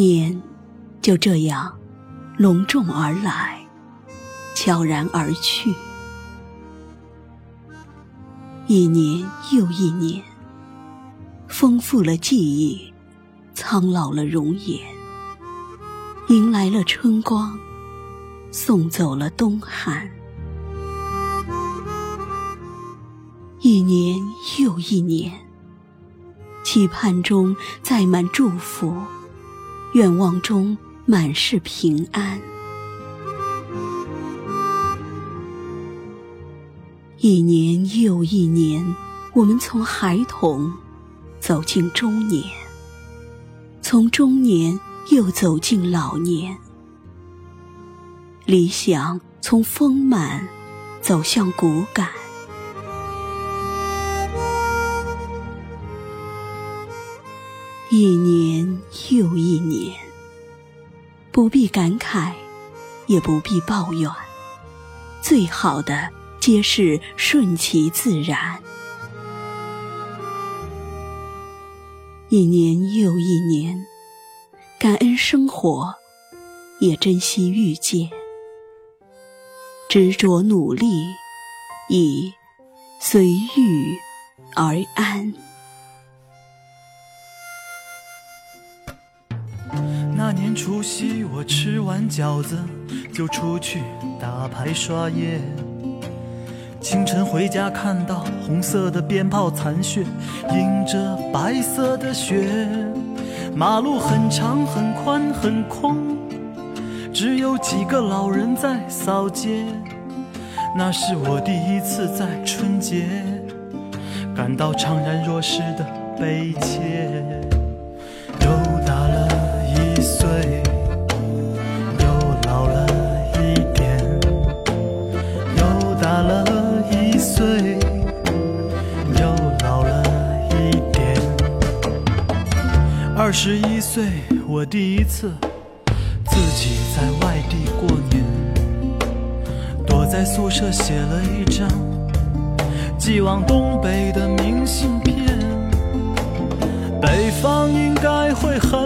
年就这样隆重而来，悄然而去。一年又一年，丰富了记忆，苍老了容颜，迎来了春光，送走了冬寒。一年又一年，期盼中载满祝福，愿望中满是平安。一年又一年，我们从孩童走进中年，从中年又走进老年。理想从丰满走向骨感。一年又一年，不必感慨，也不必抱怨，最好的。皆是顺其自然。一年又一年，感恩生活，也珍惜遇见，执着努力，以随遇而安。那年除夕，我吃完饺子就出去打牌刷夜。清晨回家，看到红色的鞭炮残雪映着白色的雪，马路很长很宽很空，只有几个老人在扫街。那是我第一次在春节感到怅然若失的悲切。岁，又老了一点，又大了一岁，又老了一点二十一岁，我第一次自己在外地过年，躲在宿舍写了一张寄往东北的明信片。北方应该会很，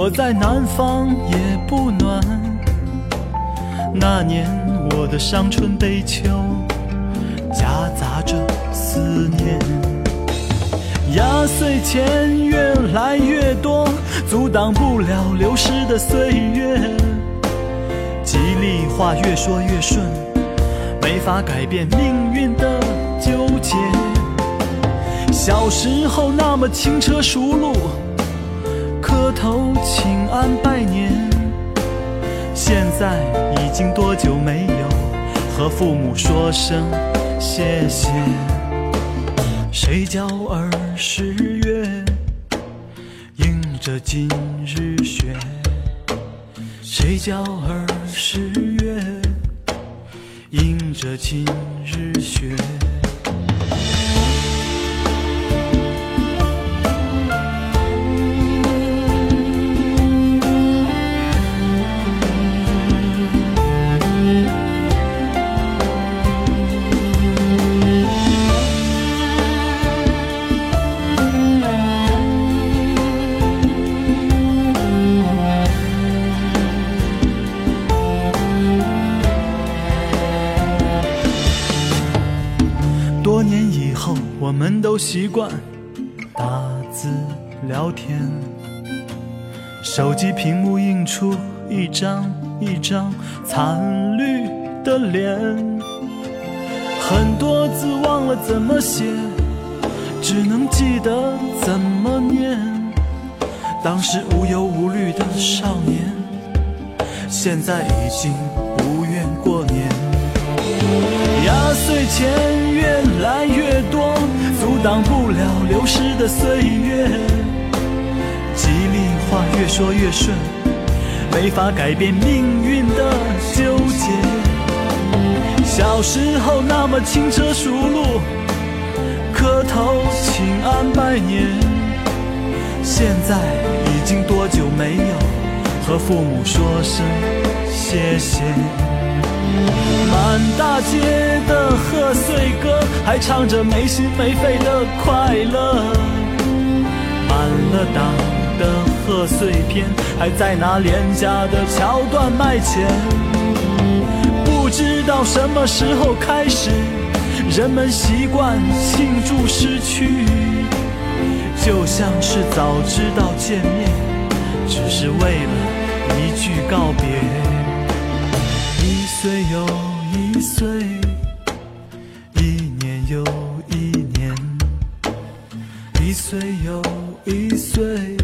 我在南方也不暖。那年我的伤春悲秋夹杂着思念。压岁钱越来越多，阻挡不了流逝的岁月。吉利话越说越顺，没法改变命运的纠结。小时候那么轻车熟路，磕头请安拜年。现在已经多久没有和父母说声谢谢？谁叫儿时月映着今日雪？谁叫儿时月映着今日雪？年以后我们都习惯打字聊天，手机屏幕映出一张一张惨绿的脸，很多字忘了怎么写，只能记得怎么念。当时无忧无虑的少年，现在已经不愿过年。压岁钱越来越多。阻挡不了流逝的岁月，吉利话越说越顺，没法改变命运的纠结。小时候那么轻车熟路，磕头请安拜年，现在已经多久没有和父母说声谢谢？满大街的贺岁歌，还唱着没心没肺的快乐。满了档的。贺岁片，还在那廉价的桥段卖钱。不知道什么时候开始，人们习惯庆祝失去，就像是早知道见面，只是为了一句告别。一岁又一岁，一年又一年，一岁又一岁。